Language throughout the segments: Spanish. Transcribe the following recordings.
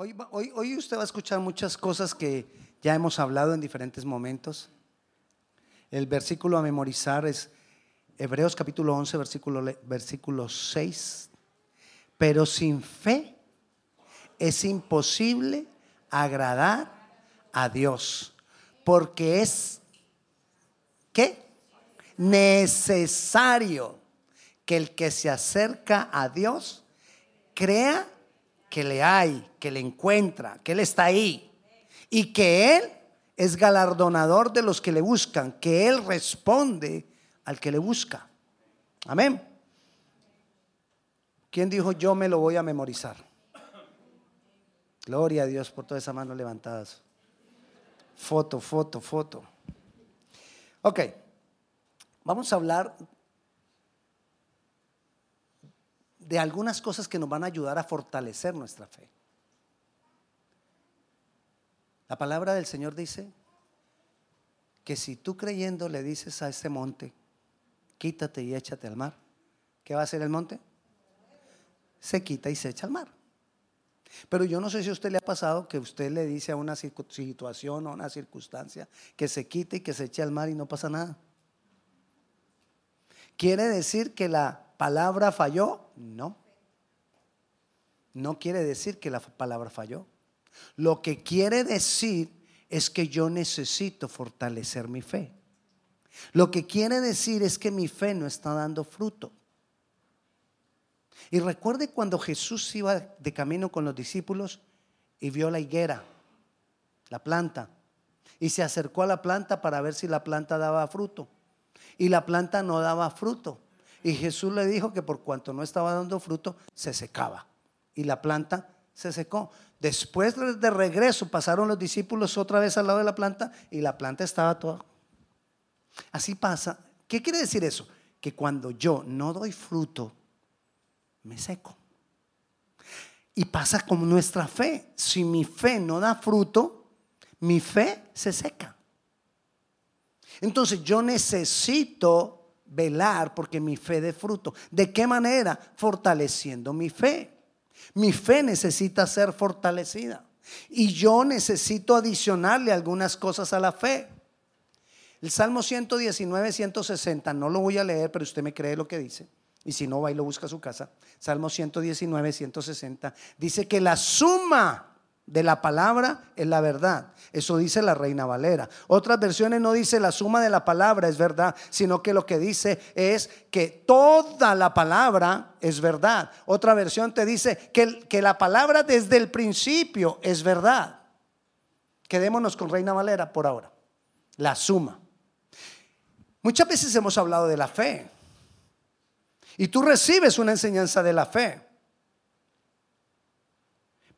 Hoy, hoy, hoy usted va a escuchar muchas cosas que ya hemos hablado en diferentes momentos. El versículo a memorizar es Hebreos capítulo 11, versículo, versículo 6. Pero sin fe es imposible agradar a Dios, porque es, ¿qué? Necesario que el que se acerca a Dios crea que le hay, que le encuentra, que Él está ahí y que Él es galardonador de los que le buscan, que Él responde al que le busca. Amén. ¿Quién dijo yo me lo voy a memorizar? Gloria a Dios por todas esas manos levantadas. Foto, foto, foto. Ok, vamos a hablar de algunas cosas que nos van a ayudar a fortalecer nuestra fe. La palabra del Señor dice que si tú creyendo le dices a ese monte, quítate y échate al mar, ¿qué va a hacer el monte? Se quita y se echa al mar. Pero yo no sé si a usted le ha pasado que usted le dice a una situación o una circunstancia que se quite y que se eche al mar y no pasa nada. Quiere decir que la palabra falló? No. No quiere decir que la palabra falló. Lo que quiere decir es que yo necesito fortalecer mi fe. Lo que quiere decir es que mi fe no está dando fruto. Y recuerde cuando Jesús iba de camino con los discípulos y vio la higuera, la planta, y se acercó a la planta para ver si la planta daba fruto. Y la planta no daba fruto. Y Jesús le dijo que por cuanto no estaba dando fruto, se secaba. Y la planta se secó. Después de regreso pasaron los discípulos otra vez al lado de la planta y la planta estaba toda. Así pasa. ¿Qué quiere decir eso? Que cuando yo no doy fruto, me seco. Y pasa como nuestra fe. Si mi fe no da fruto, mi fe se seca. Entonces yo necesito velar porque mi fe dé fruto. ¿De qué manera? Fortaleciendo mi fe. Mi fe necesita ser fortalecida. Y yo necesito adicionarle algunas cosas a la fe. El Salmo 119, 160, no lo voy a leer, pero usted me cree lo que dice. Y si no, va y lo busca a su casa. Salmo 119, 160. Dice que la suma de la palabra es la verdad. Eso dice la Reina Valera. Otras versiones no dice la suma de la palabra es verdad, sino que lo que dice es que toda la palabra es verdad. Otra versión te dice que, que la palabra desde el principio es verdad. Quedémonos con Reina Valera por ahora. La suma. Muchas veces hemos hablado de la fe. Y tú recibes una enseñanza de la fe.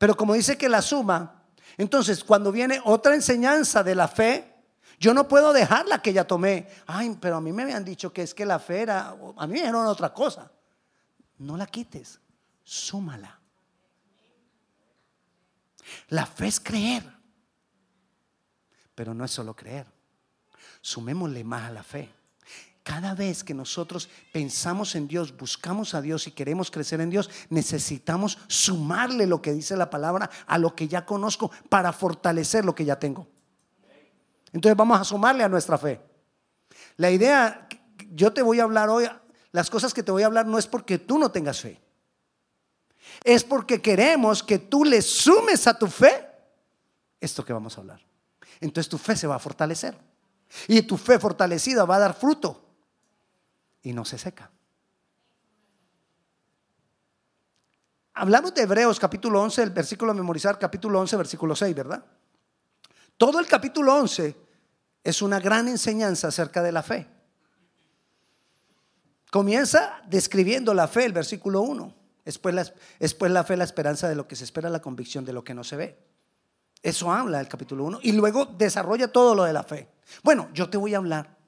Pero como dice que la suma, entonces cuando viene otra enseñanza de la fe, yo no puedo dejar la que ya tomé. Ay, pero a mí me habían dicho que es que la fe era, a mí me dijeron otra cosa. No la quites, súmala. La fe es creer, pero no es solo creer. Sumémosle más a la fe. Cada vez que nosotros pensamos en Dios, buscamos a Dios y queremos crecer en Dios, necesitamos sumarle lo que dice la palabra a lo que ya conozco para fortalecer lo que ya tengo. Entonces vamos a sumarle a nuestra fe. La idea, yo te voy a hablar hoy, las cosas que te voy a hablar no es porque tú no tengas fe. Es porque queremos que tú le sumes a tu fe esto que vamos a hablar. Entonces tu fe se va a fortalecer. Y tu fe fortalecida va a dar fruto y no se seca. Hablamos de Hebreos capítulo 11, el versículo a memorizar, capítulo 11, versículo 6, ¿verdad? Todo el capítulo 11 es una gran enseñanza acerca de la fe. Comienza describiendo la fe, el versículo 1. Después la, después la fe, la esperanza de lo que se espera, la convicción de lo que no se ve. Eso habla el capítulo 1. Y luego desarrolla todo lo de la fe. Bueno, yo te voy a hablar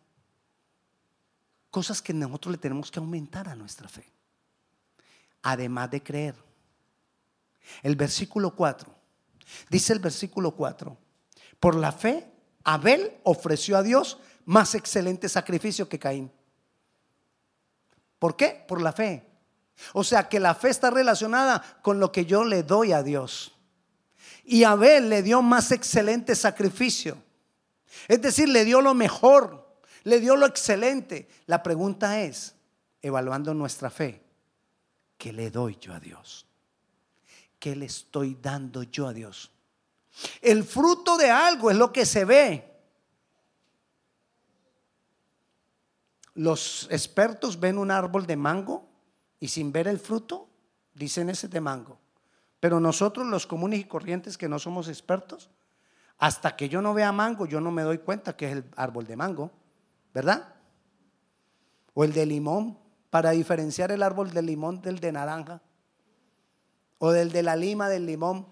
cosas que nosotros le tenemos que aumentar a nuestra fe. Además de creer. El versículo 4. Dice el versículo 4. Por la fe, Abel ofreció a Dios más excelente sacrificio que Caín. ¿Por qué? Por la fe. O sea que la fe está relacionada con lo que yo le doy a Dios. Y Abel le dio más excelente sacrificio. Es decir, le dio lo mejor, le dio lo excelente. La pregunta es, evaluando nuestra fe, ¿qué le doy yo a Dios? ¿Qué le estoy dando yo a Dios? El fruto de algo es lo que se ve. Los expertos ven un árbol de mango y sin ver el fruto, dicen ese de mango. Pero nosotros los comunes y corrientes que no somos expertos, hasta que yo no vea mango, yo no me doy cuenta que es el árbol de mango, ¿verdad? O el de limón, para diferenciar el árbol de limón del de naranja, o del de la lima del limón,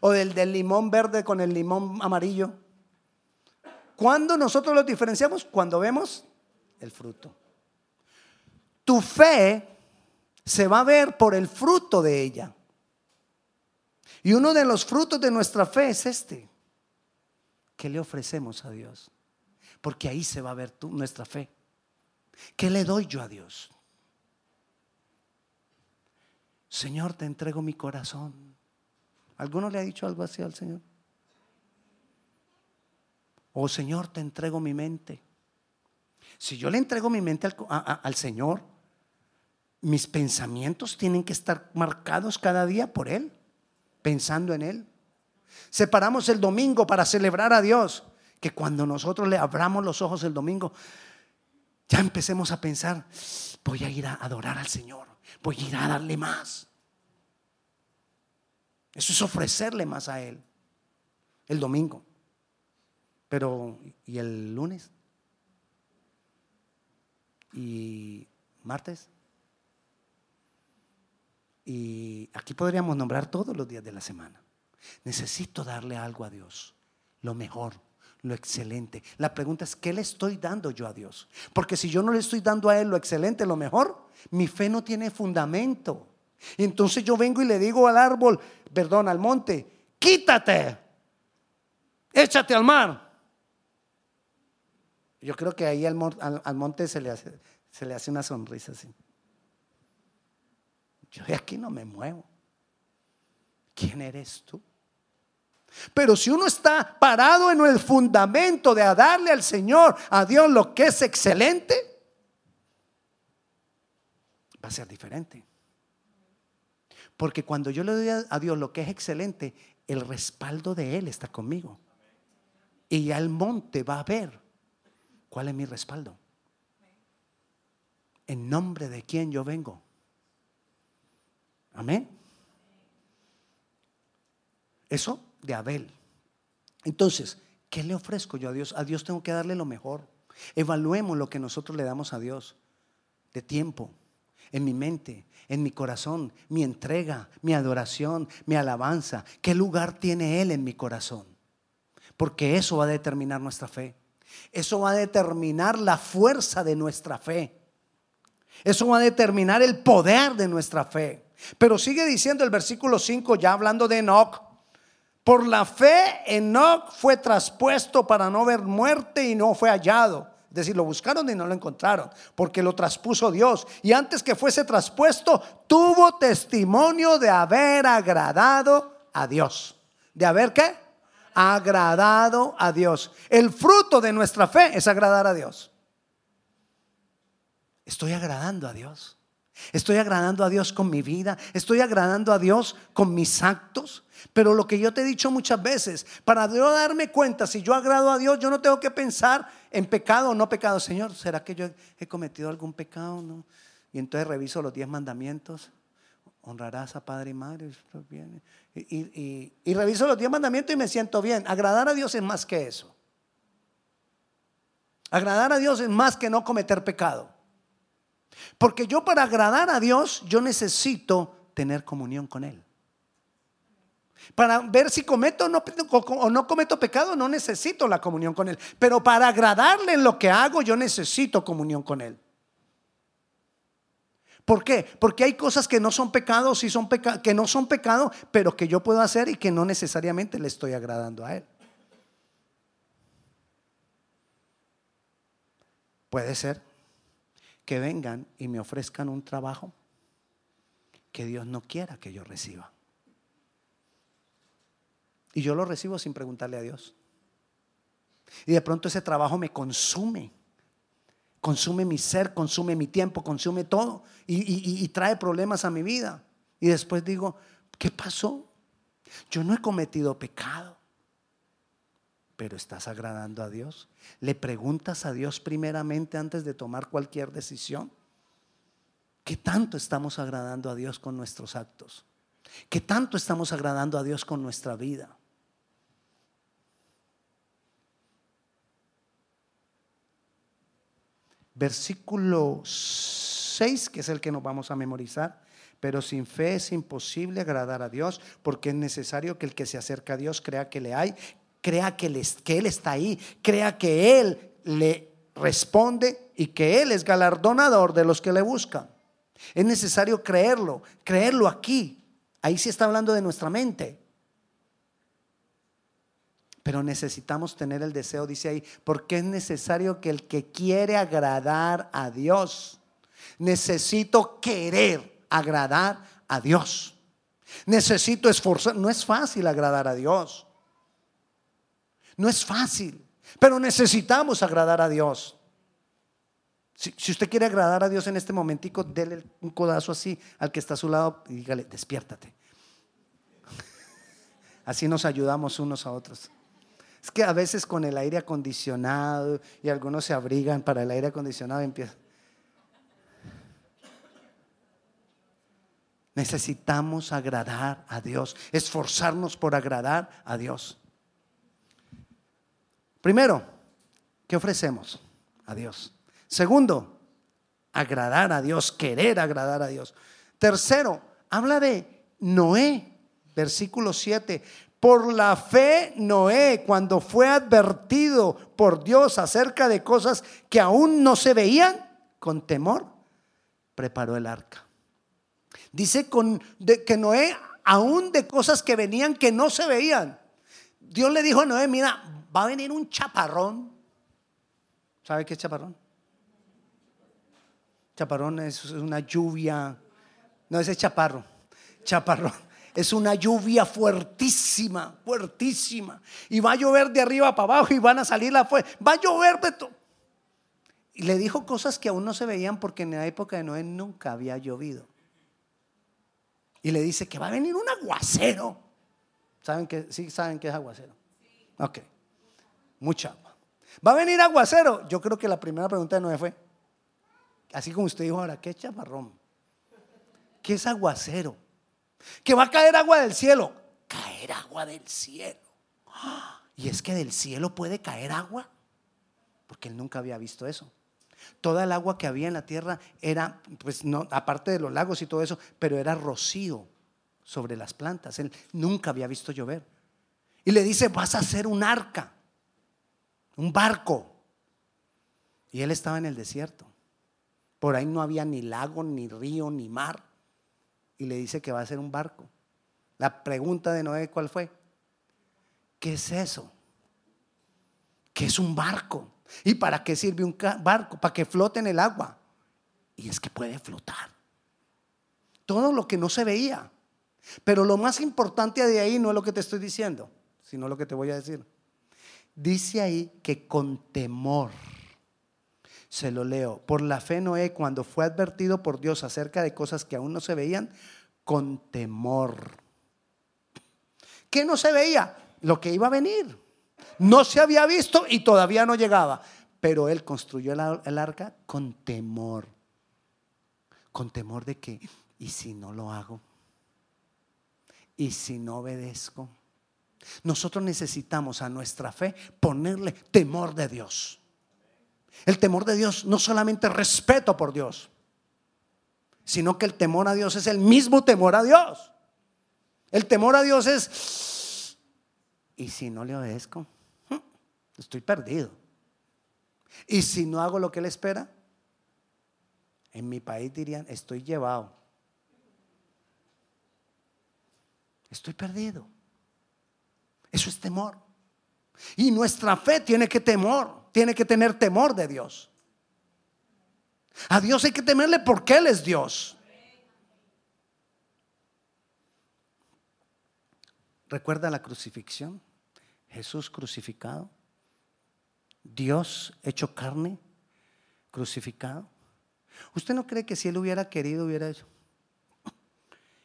o del del limón verde con el limón amarillo. ¿Cuándo nosotros los diferenciamos? Cuando vemos el fruto. Tu fe se va a ver por el fruto de ella. Y uno de los frutos de nuestra fe es este. ¿Qué le ofrecemos a Dios? Porque ahí se va a ver nuestra fe. ¿Qué le doy yo a Dios? Señor, te entrego mi corazón. ¿Alguno le ha dicho algo así al Señor? O Señor, te entrego mi mente. Si yo le entrego mi mente al, Señor, mis pensamientos tienen que estar marcados cada día por Él, pensando en Él. Separamos el domingo para celebrar a Dios, que cuando nosotros le abramos los ojos el domingo, ya empecemos a pensar, voy a ir a adorar al Señor, voy a ir a darle más. Eso es ofrecerle más a Él el domingo. Pero, ¿y el lunes? y martes. Y aquí podríamos nombrar todos los días de la semana. Necesito darle algo a Dios, lo mejor, lo excelente. La pregunta es, ¿qué le estoy dando yo a Dios? Porque si yo no le estoy dando a Él lo excelente, lo mejor, mi fe no tiene fundamento. Y entonces yo vengo y le digo al árbol, perdón, al monte, quítate, échate al mar. Yo creo que ahí al, monte se le, hace, se le hace una sonrisa así. Yo de aquí no me muevo. ¿Quién eres tú? Pero si uno está parado en el fundamento de darle al Señor, a Dios lo que es excelente, va a ser diferente. Porque cuando yo le doy a Dios lo que es excelente, el respaldo de Él está conmigo. Y ya el monte va a ver ¿Cuál es mi respaldo? En nombre de quién yo vengo. Amén. Eso de Abel. Entonces, ¿qué le ofrezco yo a Dios? A Dios tengo que darle lo mejor. Evaluemos lo que nosotros le damos a Dios de tiempo, en mi mente, en mi corazón, mi entrega, mi adoración, mi alabanza. ¿Qué lugar tiene Él en mi corazón? Porque eso va a determinar nuestra fe. Eso va a determinar la fuerza de nuestra fe. Eso va a determinar el poder de nuestra fe. Pero sigue diciendo el versículo 5, ya hablando de Enoch. Por la fe, Enoch fue traspuesto para no ver muerte y no fue hallado. Es decir, lo buscaron y no lo encontraron, porque lo traspuso Dios. Y antes que fuese traspuesto, tuvo testimonio de haber agradado a Dios. ¿De haber qué? agradado a Dios. El fruto de nuestra fe es agradar a Dios. Estoy agradando a Dios. Estoy agradando a Dios con mi vida. Estoy agradando a Dios con mis actos. Pero lo que yo te he dicho muchas veces, para yo darme cuenta si yo agrado a Dios, yo no tengo que pensar en pecado o no pecado. Señor, ¿será que yo he cometido algún pecado? No. Y entonces reviso los diez mandamientos honrarás a padre y madre. Y, y, reviso los diez mandamientos y me siento bien. Agradar a Dios es más que eso. Agradar a Dios es más que no cometer pecado. Porque yo para agradar a Dios, yo necesito tener comunión con Él. Para ver si cometo o no, cometo pecado, no necesito la comunión con Él. Pero para agradarle en lo que hago, yo necesito comunión con Él. ¿Por qué? Porque hay cosas que no son pecados y son que no son pecado, pero que yo puedo hacer y que no necesariamente le estoy agradando a él. Puede ser que vengan y me ofrezcan un trabajo que Dios no quiera que yo reciba. Y yo lo recibo sin preguntarle a Dios. Y de pronto ese trabajo me consume. Consume mi ser, consume mi tiempo, consume todo. Y, trae problemas a mi vida. Y después digo, ¿qué pasó? Yo no he cometido pecado. Pero estás agradando a Dios. Le preguntas a Dios primeramente antes de tomar cualquier decisión. ¿Qué tanto estamos agradando a Dios con nuestros actos? ¿Qué tanto estamos agradando a Dios con nuestra vida? Versículo 6, que es el que nos vamos a memorizar. Pero sin fe es imposible agradar a Dios, porque es necesario que el que se acerca a Dios crea que le hay, crea que, Él está ahí, crea que Él le responde y que Él es galardonador de los que le buscan. Es necesario creerlo, creerlo aquí. Ahí sí está hablando de nuestra mente. Pero necesitamos tener el deseo, dice ahí, porque es necesario que el que quiere agradar a Dios, necesito querer agradar a Dios. Necesito esforzar. No es fácil agradar a Dios. No es fácil, pero necesitamos agradar a Dios. Si, usted quiere agradar a Dios en este momentico, déle un codazo así al que está a su lado y dígale, despiértate. Así nos ayudamos unos a otros. Es que a veces con el aire acondicionado y algunos se abrigan para el aire acondicionado empieza. Necesitamos agradar a Dios, esforzarnos por agradar a Dios. Primero, ¿qué ofrecemos a Dios? Segundo, agradar a Dios, querer agradar a Dios. Tercero, habla de Noé, versículo 7. Por la fe, Noé, cuando fue advertido por Dios acerca de cosas que aún no se veían, con temor, preparó el arca. Dice con, que Noé, aún de cosas que venían que no se veían, Dios le dijo a Noé, mira, va a venir un chaparrón. ¿Sabe qué es chaparrón? Chaparrón es una lluvia, no ese es chaparro, chaparrón. Es una lluvia fuertísima, fuertísima. Y va a llover de arriba para abajo y van a salir la fuerza. Va a llover de todo. Y le dijo cosas que aún no se veían porque en la época de Noé nunca había llovido. Y le dice que va a venir un aguacero. ¿Saben que sí saben qué es aguacero? Ok. Mucha agua. Va a venir aguacero. Yo creo que la primera pregunta de Noé fue, Así como usted dijo ahora, ¿qué es chaparrón? ¿Qué es aguacero? Que va a caer agua del cielo. Caer agua del cielo. Y es que del cielo puede caer agua. Porque él nunca había visto eso. Toda el agua que había en la tierra era, pues no, aparte de los lagos y todo eso, pero era rocío sobre las plantas. Él nunca había visto llover. Y le dice, vas a hacer un arca, un barco. Y él estaba en el desierto. Por ahí no había ni lago, ni río, ni mar. Y le dice que va a ser un barco. La pregunta de Noé, ¿cuál fue? ¿Qué es eso? ¿Qué es un barco? ¿Y para qué sirve un barco? Para que flote en el agua. Y es que puede flotar. Todo lo que no se veía. Pero lo más importante de ahí no es lo que te estoy diciendo, sino lo que te voy a decir. Dice ahí que con temor se lo leo. Por la fe Noé, cuando fue advertido por Dios acerca de cosas que aún no se veían, con temor. ¿Qué no se veía? Lo que iba a venir. No se había visto y todavía no llegaba. Pero él construyó el arca con temor. Con temor de que, ¿y si no lo hago? ¿Y si no obedezco? Nosotros necesitamos a nuestra fe ponerle temor de Dios. El temor de Dios no solamente respeto por Dios, sino que el temor a Dios es el mismo temor a Dios. El temor a Dios es, ¿y si no le obedezco? Hm, estoy perdido. ¿Y si no hago lo que Él espera? En mi país dirían, estoy llevado. Estoy perdido. Eso es temor. Y nuestra fe tiene que temor tiene que tener temor de Dios. A Dios hay que temerle porque Él es Dios. ¿Recuerda la crucifixión? Jesús crucificado. Dios hecho carne, crucificado. ¿Usted no cree que si él hubiera querido hubiera hecho?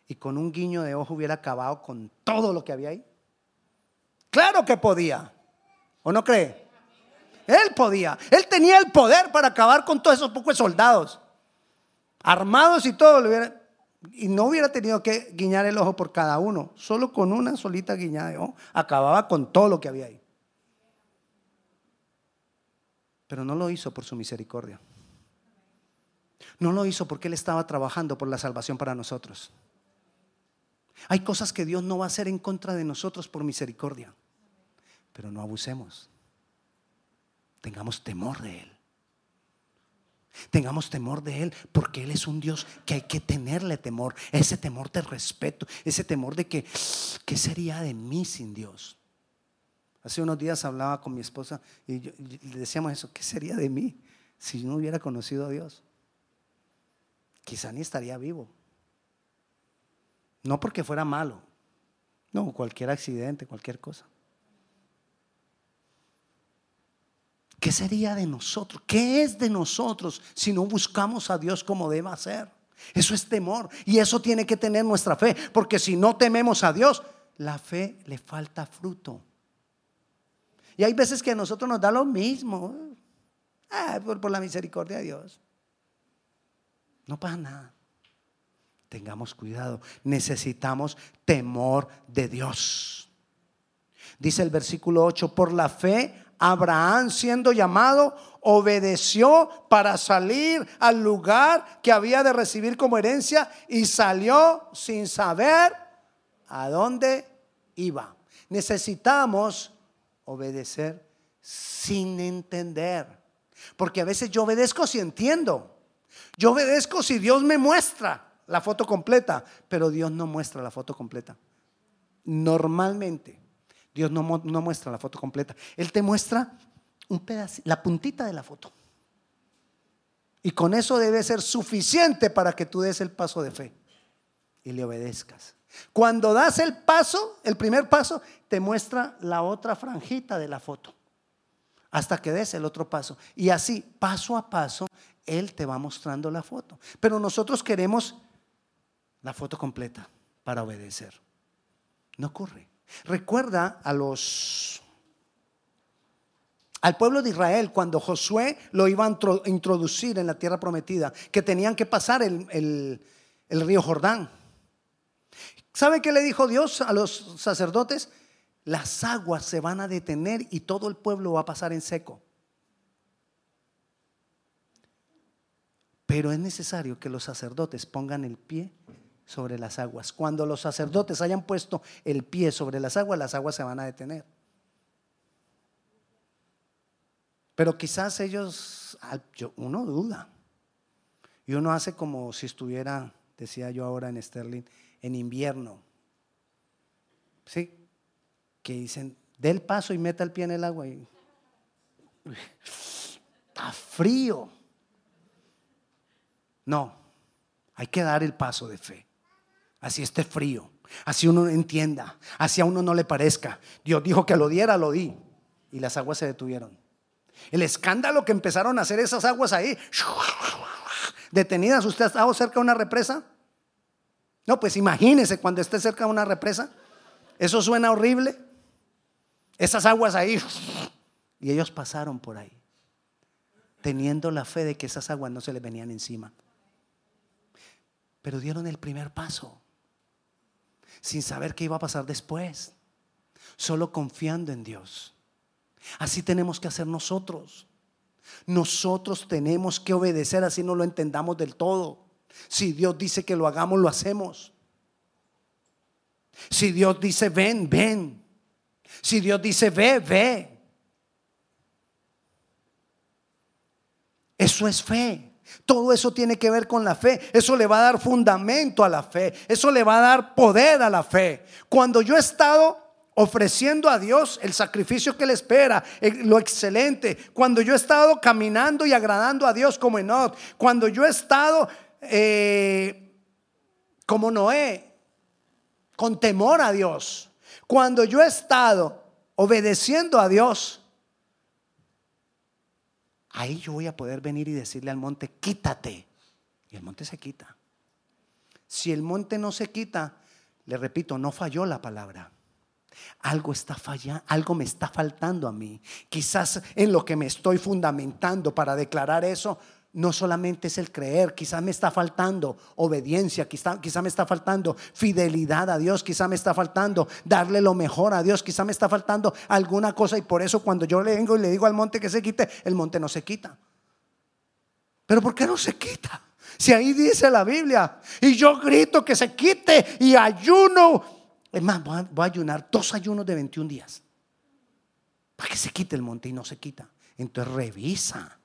Y con un guiño de ojo hubiera acabado con todo lo que había ahí. Claro que podía. ¿O no cree? Él podía. Él tenía el poder para acabar con todos esos pocos soldados. Armados y todo. y no hubiera tenido que guiñar el ojo por cada uno. Solo con una solita guiñada de ojo acababa con todo lo que había ahí. Pero no lo hizo por su misericordia. No lo hizo porque Él estaba trabajando por la salvación para nosotros. Hay cosas que Dios no va a hacer en contra de nosotros por misericordia. Pero no abusemos. Tengamos temor de Él. Tengamos temor de Él porque Él es un Dios que hay que tenerle temor. Ese temor de respeto, ese temor de que, ¿qué sería de mí sin Dios? Hace unos días hablaba con mi esposa y, le decíamos eso, ¿qué sería de mí si no hubiera conocido a Dios? Quizá ni estaría vivo. No porque fuera malo, no, cualquier accidente, cualquier cosa. ¿Qué sería de nosotros? ¿Qué es de nosotros si no buscamos a Dios como deba ser? Eso es temor y eso tiene que tener nuestra fe, porque si no tememos a Dios, la fe le falta fruto. Y hay veces que a nosotros nos da lo mismo, por, por la misericordia de Dios. No pasa nada. Tengamos cuidado, necesitamos temor de Dios. Dice el versículo 8, por la fe Abraham siendo llamado, obedeció para salir al lugar que había de recibir como herencia y salió sin saber a dónde iba. Necesitamos obedecer sin entender. Porque a veces yo obedezco si entiendo. Yo obedezco si Dios me muestra la foto completa, pero Dios no muestra la foto completa. Normalmente. Dios no, muestra la foto completa. Él te muestra un pedacito, la puntita de la foto. Y con eso debe ser suficiente para que tú des el paso de fe y le obedezcas. Cuando das el paso, el primer paso, te muestra la otra franjita de la foto. Hasta que des el otro paso. Y así, paso a paso, Él te va mostrando la foto. Pero nosotros queremos la foto completa para obedecer. No ocurre. Recuerda a los al pueblo de Israel cuando Josué lo iba a introducir en la tierra prometida, que tenían que pasar el, el río Jordán. ¿Sabe qué le dijo Dios a los sacerdotes? Las aguas se van a detener y todo el pueblo va a pasar en seco. Pero es necesario que los sacerdotes pongan el pie sobre las aguas. Cuando los sacerdotes hayan puesto el pie sobre las aguas, las aguas se van a detener. Pero quizás ellos, uno duda. Y uno hace como si estuviera, decía yo ahora en Sterling, en invierno. ¿Sí? Que dicen, dé el paso y meta el pie en el agua. Y, está frío. No, hay que dar el paso de fe así esté frío, así uno entienda, así a uno no le parezca. Dios dijo que lo diera, lo di. Y las aguas se detuvieron. El escándalo que empezaron a hacer esas aguas ahí, detenidas. ¿Usted ha estado cerca de una represa? No, pues imagínese cuando esté cerca de una represa. Eso suena horrible. Esas aguas ahí. Y ellos pasaron por ahí, teniendo la fe de que esas aguas no se les venían encima. Pero dieron el primer paso sin saber qué iba a pasar después, solo confiando en Dios. Así tenemos que hacer nosotros. Nosotros tenemos que obedecer así no lo entendamos del todo. Si Dios dice que lo hagamos, lo hacemos. Si Dios dice ven, ven. Si Dios dice ve, ve. Eso es fe. Todo eso tiene que ver con la fe. Eso le va a dar fundamento a la fe. Eso le va a dar poder a la fe. Cuando yo he estado ofreciendo a Dios el sacrificio que le espera, lo excelente. Cuando yo he estado caminando y agradando a Dios como Enoch. Cuando yo he estado eh, como Noé, con temor a Dios. Cuando yo he estado obedeciendo a Dios, ahí yo voy a poder venir y decirle al monte, quítate. Y el monte se quita. Si el monte no se quita, le repito, no falló la palabra. Algo está fallando, algo me está faltando a mí. Quizás en lo que me estoy fundamentando para declarar eso, no solamente es el creer, quizás me está faltando obediencia, quizás quizá me está faltando fidelidad a Dios, quizás me está faltando darle lo mejor a Dios, quizás me está faltando alguna cosa y por eso cuando yo le vengo y le digo al monte que se quite, el monte no se quita. Pero ¿por qué no se quita? Si ahí dice la Biblia y yo grito que se quite y ayuno, es más, voy a, voy a ayunar dos ayunos de 21 días para que se quite el monte y no se quita. Entonces revisa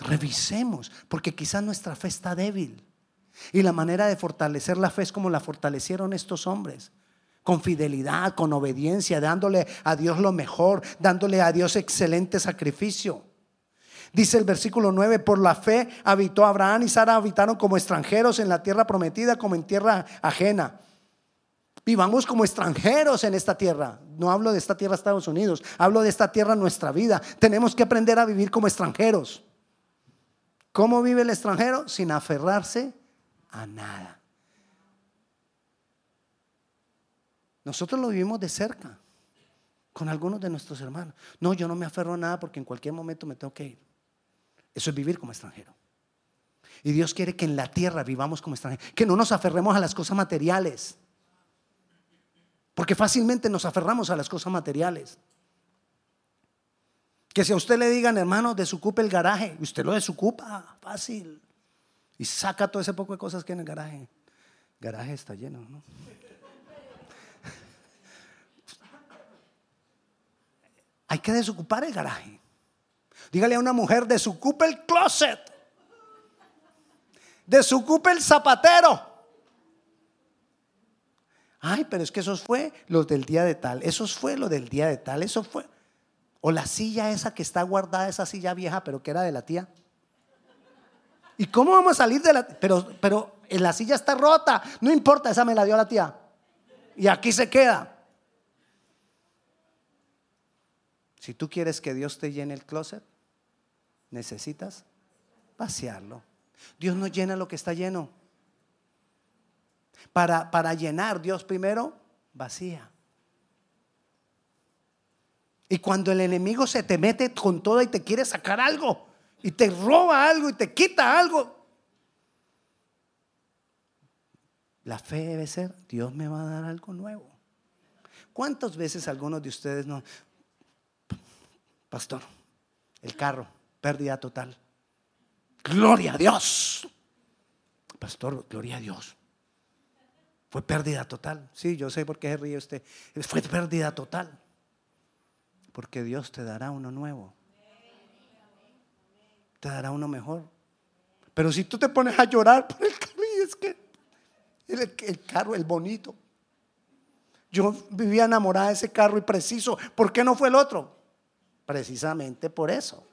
Revisemos, porque quizás nuestra fe está débil. Y la manera de fortalecer la fe es como la fortalecieron estos hombres. Con fidelidad, con obediencia, dándole a Dios lo mejor, dándole a Dios excelente sacrificio. Dice el versículo 9, por la fe habitó Abraham y Sara habitaron como extranjeros en la tierra prometida, como en tierra ajena. Vivamos como extranjeros en esta tierra. No hablo de esta tierra Estados Unidos, hablo de esta tierra nuestra vida. Tenemos que aprender a vivir como extranjeros. ¿Cómo vive el extranjero? Sin aferrarse a nada. Nosotros lo vivimos de cerca con algunos de nuestros hermanos. No, yo no me aferro a nada porque en cualquier momento me tengo que ir. Eso es vivir como extranjero. Y Dios quiere que en la tierra vivamos como extranjeros, que no nos aferremos a las cosas materiales. Porque fácilmente nos aferramos a las cosas materiales. Que si a usted le digan, hermano, desocupe el garaje, usted lo desocupa, fácil. Y saca todo ese poco de cosas que hay en el garaje. El garaje está lleno, ¿no? Hay que desocupar el garaje. Dígale a una mujer, desocupe el closet. Desocupe el zapatero. Ay, pero es que esos fue los del día de tal. Esos fue lo del día de tal. Eso fue. O la silla esa que está guardada, esa silla vieja, pero que era de la tía. ¿Y cómo vamos a salir de la pero pero la silla está rota, no importa, esa me la dio la tía. Y aquí se queda. Si tú quieres que Dios te llene el closet, necesitas vaciarlo. Dios no llena lo que está lleno. Para, para llenar, Dios primero vacía. Y cuando el enemigo se te mete con todo y te quiere sacar algo, y te roba algo y te quita algo, la fe debe ser, Dios me va a dar algo nuevo. ¿Cuántas veces algunos de ustedes no, pastor, el carro, pérdida total? Gloria a Dios. Pastor, gloria a Dios. Fue pérdida total. Sí, yo sé por qué se ríe usted. Fue pérdida total. Porque Dios te dará uno nuevo. Te dará uno mejor. Pero si tú te pones a llorar por el carro, y es que el, carro, el bonito. Yo vivía enamorada de ese carro y preciso. ¿Por qué no fue el otro? Precisamente por eso.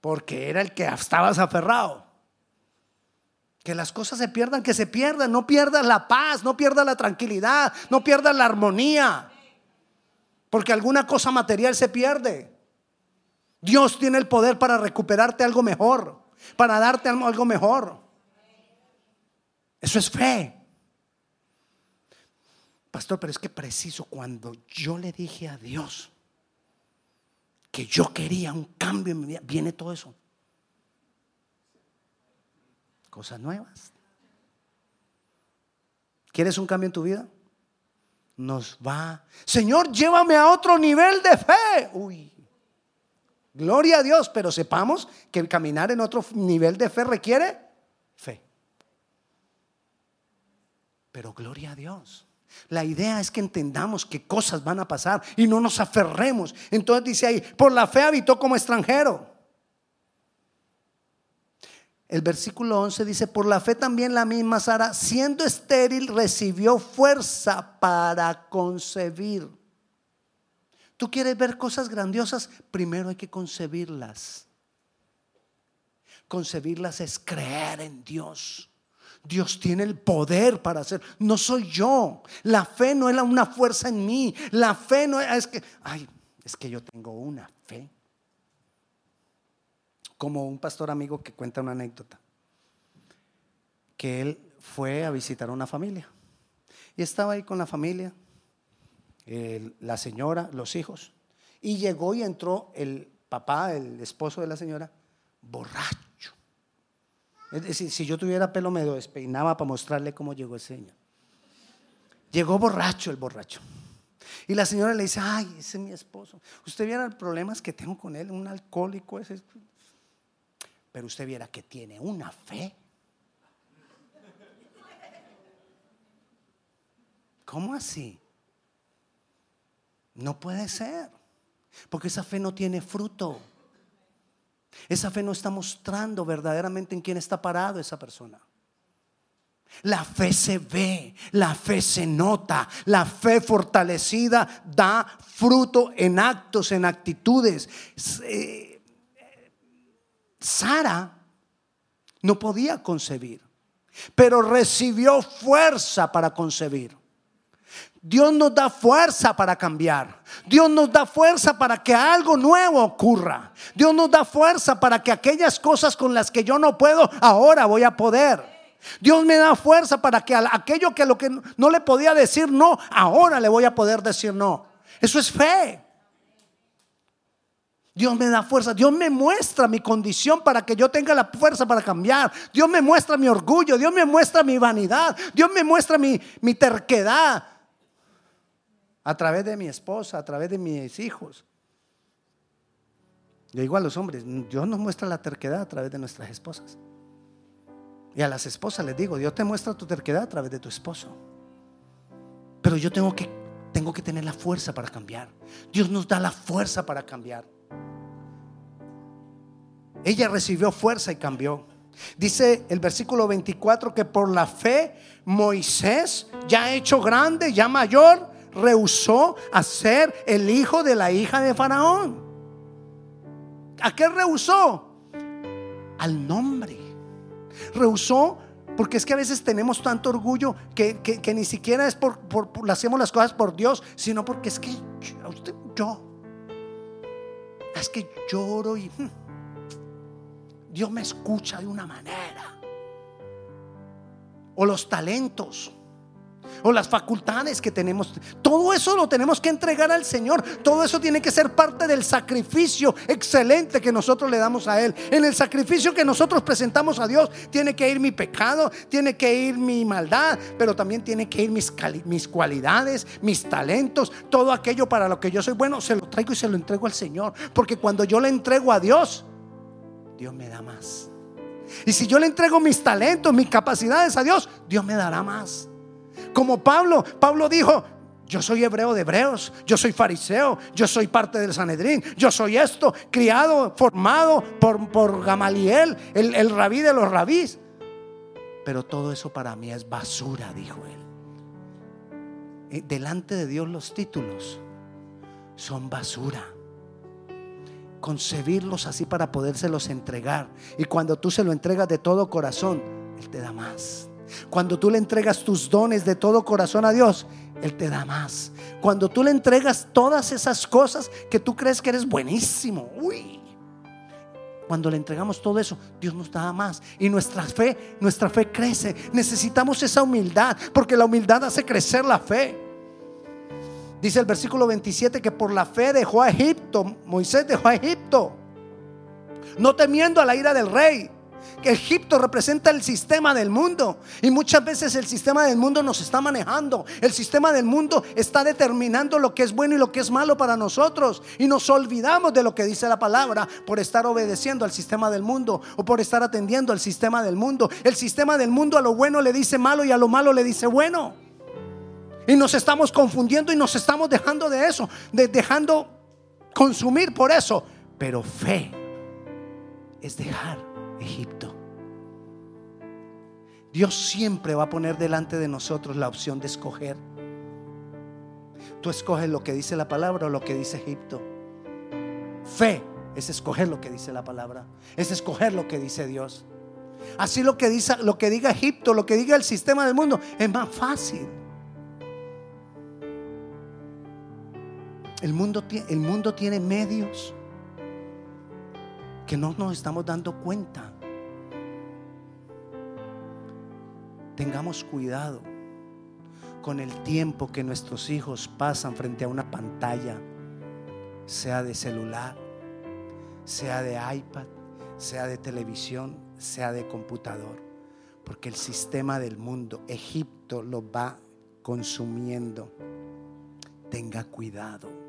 Porque era el que estabas aferrado. Que las cosas se pierdan, que se pierdan. No pierdas la paz, no pierdas la tranquilidad, no pierdas la armonía. Porque alguna cosa material se pierde. Dios tiene el poder para recuperarte algo mejor, para darte algo mejor. Eso es fe. Pastor, pero es que preciso cuando yo le dije a Dios que yo quería un cambio en mi vida, viene todo eso. Cosas nuevas. ¿Quieres un cambio en tu vida? Nos va. Señor, llévame a otro nivel de fe. Uy, gloria a Dios, pero sepamos que caminar en otro nivel de fe requiere fe. Pero gloria a Dios. La idea es que entendamos que cosas van a pasar y no nos aferremos. Entonces dice ahí, por la fe habitó como extranjero. El versículo 11 dice, por la fe también la misma Sara, siendo estéril, recibió fuerza para concebir. ¿Tú quieres ver cosas grandiosas? Primero hay que concebirlas. Concebirlas es creer en Dios. Dios tiene el poder para hacer. No soy yo. La fe no es una fuerza en mí. La fe no es, que, ay, es que yo tengo una fe. Como un pastor amigo que cuenta una anécdota. Que él fue a visitar a una familia. Y estaba ahí con la familia, la señora, los hijos. Y llegó y entró el papá, el esposo de la señora, borracho. Es decir, si yo tuviera pelo me despeinaba para mostrarle cómo llegó ese señor. Llegó borracho el borracho. Y la señora le dice, ay, ese es mi esposo. Usted viera los problemas que tengo con él, un alcohólico ese. Pero usted viera que tiene una fe. ¿Cómo así? No puede ser. Porque esa fe no tiene fruto. Esa fe no está mostrando verdaderamente en quién está parado esa persona. La fe se ve, la fe se nota, la fe fortalecida da fruto en actos, en actitudes. Sara no podía concebir, pero recibió fuerza para concebir. Dios nos da fuerza para cambiar. Dios nos da fuerza para que algo nuevo ocurra. Dios nos da fuerza para que aquellas cosas con las que yo no puedo, ahora voy a poder. Dios me da fuerza para que aquello que lo que no le podía decir no, ahora le voy a poder decir no. Eso es fe. Dios me da fuerza, Dios me muestra mi condición para que yo tenga la fuerza para cambiar. Dios me muestra mi orgullo, Dios me muestra mi vanidad, Dios me muestra mi, mi terquedad a través de mi esposa, a través de mis hijos. Yo digo a los hombres, Dios nos muestra la terquedad a través de nuestras esposas. Y a las esposas les digo, Dios te muestra tu terquedad a través de tu esposo. Pero yo tengo que, tengo que tener la fuerza para cambiar. Dios nos da la fuerza para cambiar. Ella recibió fuerza y cambió. Dice el versículo 24 que por la fe Moisés, ya hecho grande, ya mayor, rehusó a ser el hijo de la hija de Faraón. ¿A qué rehusó? Al nombre. Rehusó porque es que a veces tenemos tanto orgullo que, ni siquiera es por, hacemos las cosas por Dios, sino porque es que usted, yo, es que lloro y hmm, Dios me escucha de una manera. O los talentos o las facultades que tenemos. Todo eso lo tenemos que entregar al Señor. Todo eso tiene que ser parte del sacrificio excelente que nosotros le damos a Él. En el sacrificio que nosotros presentamos a Dios tiene que ir mi pecado, tiene que ir mi maldad, pero también tiene que ir mis, mis cualidades, mis talentos, todo aquello para lo que yo soy bueno, se lo traigo y se lo entrego al Señor. Porque cuando yo le entrego a Dios, Dios me da más. Y si yo le entrego mis talentos, mis capacidades a Dios, Dios me dará más. Como Pablo, Pablo dijo, yo soy hebreo de hebreos, yo soy fariseo, yo soy parte del Sanedrín, yo soy esto, criado, formado por, por Gamaliel, el, el rabí de los rabís. Pero todo eso para mí es basura, dijo él. Delante de Dios los títulos son basura. Concebirlos así para podérselos entregar. Y cuando tú se lo entregas de todo corazón, Él te da más. Cuando tú le entregas tus dones de todo corazón a Dios, Él te da más. Cuando tú le entregas todas esas cosas que tú crees que eres buenísimo, uy. Cuando le entregamos todo eso, Dios nos da más. Y nuestra fe, nuestra fe crece. Necesitamos esa humildad, porque la humildad hace crecer la fe. Dice el versículo 27 que por la fe dejó a Egipto, Moisés dejó a Egipto, no temiendo a la ira del rey que Egipto representa el sistema del mundo. Y muchas veces el sistema del mundo nos está manejando. El sistema del mundo está determinando lo que es bueno y lo que es malo para nosotros. Y nos olvidamos de lo que dice la palabra por estar obedeciendo al sistema del mundo o por estar atendiendo al sistema del mundo. El sistema del mundo a lo bueno le dice malo y a lo malo le dice bueno. Y nos estamos confundiendo y nos estamos dejando de eso, de dejando consumir por eso. Pero fe es dejar Egipto. Dios siempre va a poner delante de nosotros la opción de escoger. Tú escoges lo que dice la palabra o lo que dice Egipto. Fe es escoger lo que dice la palabra. Es escoger lo que dice Dios. Así lo que, dice, lo que diga Egipto, lo que diga el sistema del mundo, es más fácil. El mundo, el mundo tiene medios que no nos estamos dando cuenta. Tengamos cuidado con el tiempo que nuestros hijos pasan frente a una pantalla, sea de celular, sea de iPad, sea de televisión, sea de computador, porque el sistema del mundo, Egipto, lo va consumiendo. Tenga cuidado.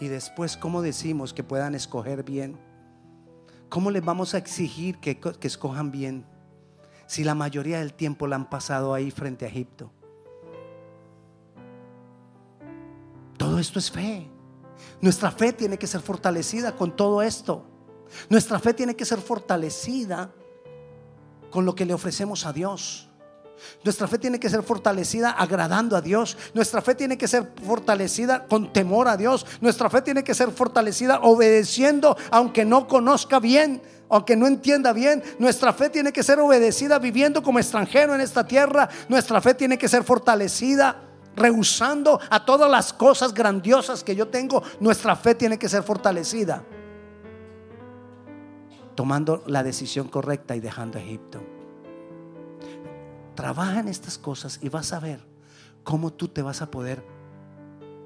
Y después, ¿cómo decimos que puedan escoger bien? ¿Cómo les vamos a exigir que, que escojan bien si la mayoría del tiempo la han pasado ahí frente a Egipto? Todo esto es fe. Nuestra fe tiene que ser fortalecida con todo esto. Nuestra fe tiene que ser fortalecida con lo que le ofrecemos a Dios. Nuestra fe tiene que ser fortalecida agradando a Dios. Nuestra fe tiene que ser fortalecida con temor a Dios. Nuestra fe tiene que ser fortalecida obedeciendo aunque no conozca bien, aunque no entienda bien. Nuestra fe tiene que ser obedecida viviendo como extranjero en esta tierra. Nuestra fe tiene que ser fortalecida rehusando a todas las cosas grandiosas que yo tengo. Nuestra fe tiene que ser fortalecida tomando la decisión correcta y dejando Egipto. Trabaja en estas cosas y vas a ver cómo tú te vas a poder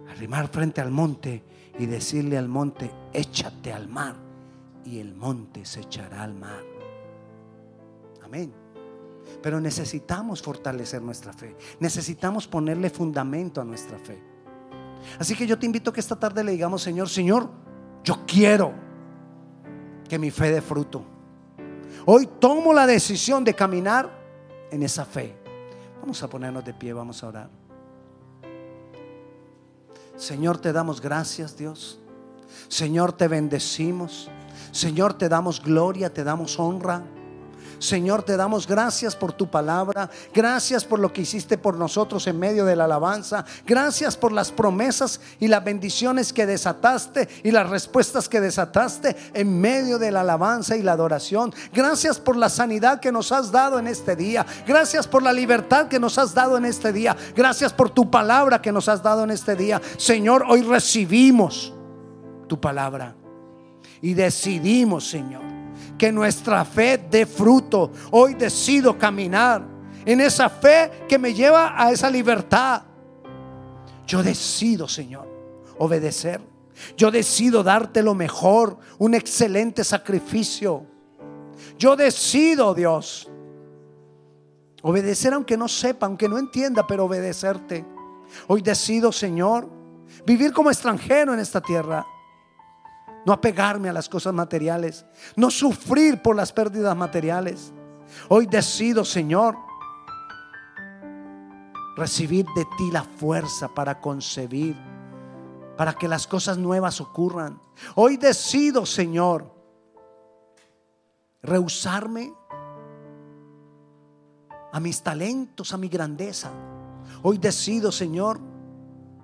arrimar frente al monte y decirle al monte, échate al mar y el monte se echará al mar. Amén. Pero necesitamos fortalecer nuestra fe. Necesitamos ponerle fundamento a nuestra fe. Así que yo te invito a que esta tarde le digamos, Señor, Señor, yo quiero que mi fe dé fruto. Hoy tomo la decisión de caminar en esa fe. Vamos a ponernos de pie, vamos a orar. Señor, te damos gracias, Dios. Señor, te bendecimos. Señor, te damos gloria, te damos honra. Señor, te damos gracias por tu palabra. Gracias por lo que hiciste por nosotros en medio de la alabanza. Gracias por las promesas y las bendiciones que desataste y las respuestas que desataste en medio de la alabanza y la adoración. Gracias por la sanidad que nos has dado en este día. Gracias por la libertad que nos has dado en este día. Gracias por tu palabra que nos has dado en este día. Señor, hoy recibimos tu palabra y decidimos, Señor que nuestra fe dé fruto. Hoy decido caminar en esa fe que me lleva a esa libertad. Yo decido, Señor, obedecer. Yo decido darte lo mejor, un excelente sacrificio. Yo decido, Dios, obedecer aunque no sepa, aunque no entienda, pero obedecerte. Hoy decido, Señor, vivir como extranjero en esta tierra no apegarme a las cosas materiales, no sufrir por las pérdidas materiales. Hoy decido, Señor, recibir de ti la fuerza para concebir, para que las cosas nuevas ocurran. Hoy decido, Señor, rehusarme a mis talentos, a mi grandeza. Hoy decido, Señor,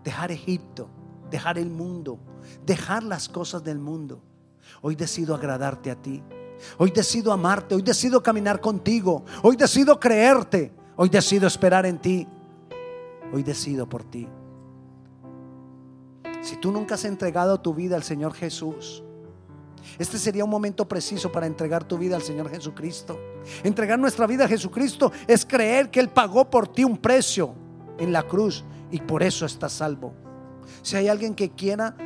dejar Egipto, dejar el mundo dejar las cosas del mundo. Hoy decido agradarte a ti. Hoy decido amarte. Hoy decido caminar contigo. Hoy decido creerte. Hoy decido esperar en ti. Hoy decido por ti. Si tú nunca has entregado tu vida al Señor Jesús, este sería un momento preciso para entregar tu vida al Señor Jesucristo. Entregar nuestra vida a Jesucristo es creer que Él pagó por ti un precio en la cruz y por eso estás salvo. Si hay alguien que quiera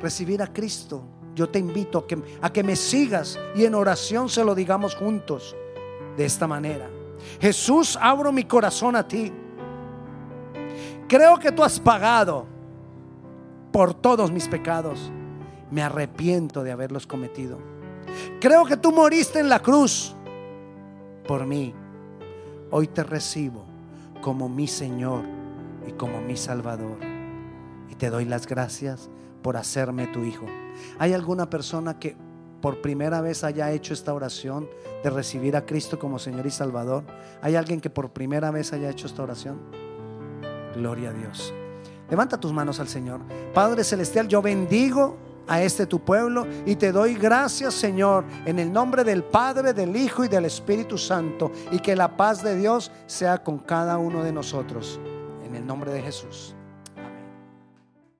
recibir a Cristo, yo te invito a que, me sigas y en oración se lo digamos juntos de esta manera. Jesús, abro mi corazón a ti. Creo que tú has pagado por todos mis pecados. Me arrepiento de haberlos cometido. Creo que tú moriste en la cruz por mí. Hoy te recibo como mi Señor y como mi Salvador. Y te doy las gracias por hacerme tu hijo. ¿Hay alguna persona que por primera vez haya hecho esta oración de recibir a Cristo como Señor y Salvador? ¿Hay alguien que por primera vez haya hecho esta oración? Gloria a Dios. Levanta tus manos al Señor. Padre Celestial, yo bendigo a este tu pueblo y te doy gracias Señor en el nombre del Padre, del Hijo y del Espíritu Santo y que la paz de Dios sea con cada uno de nosotros en el nombre de Jesús.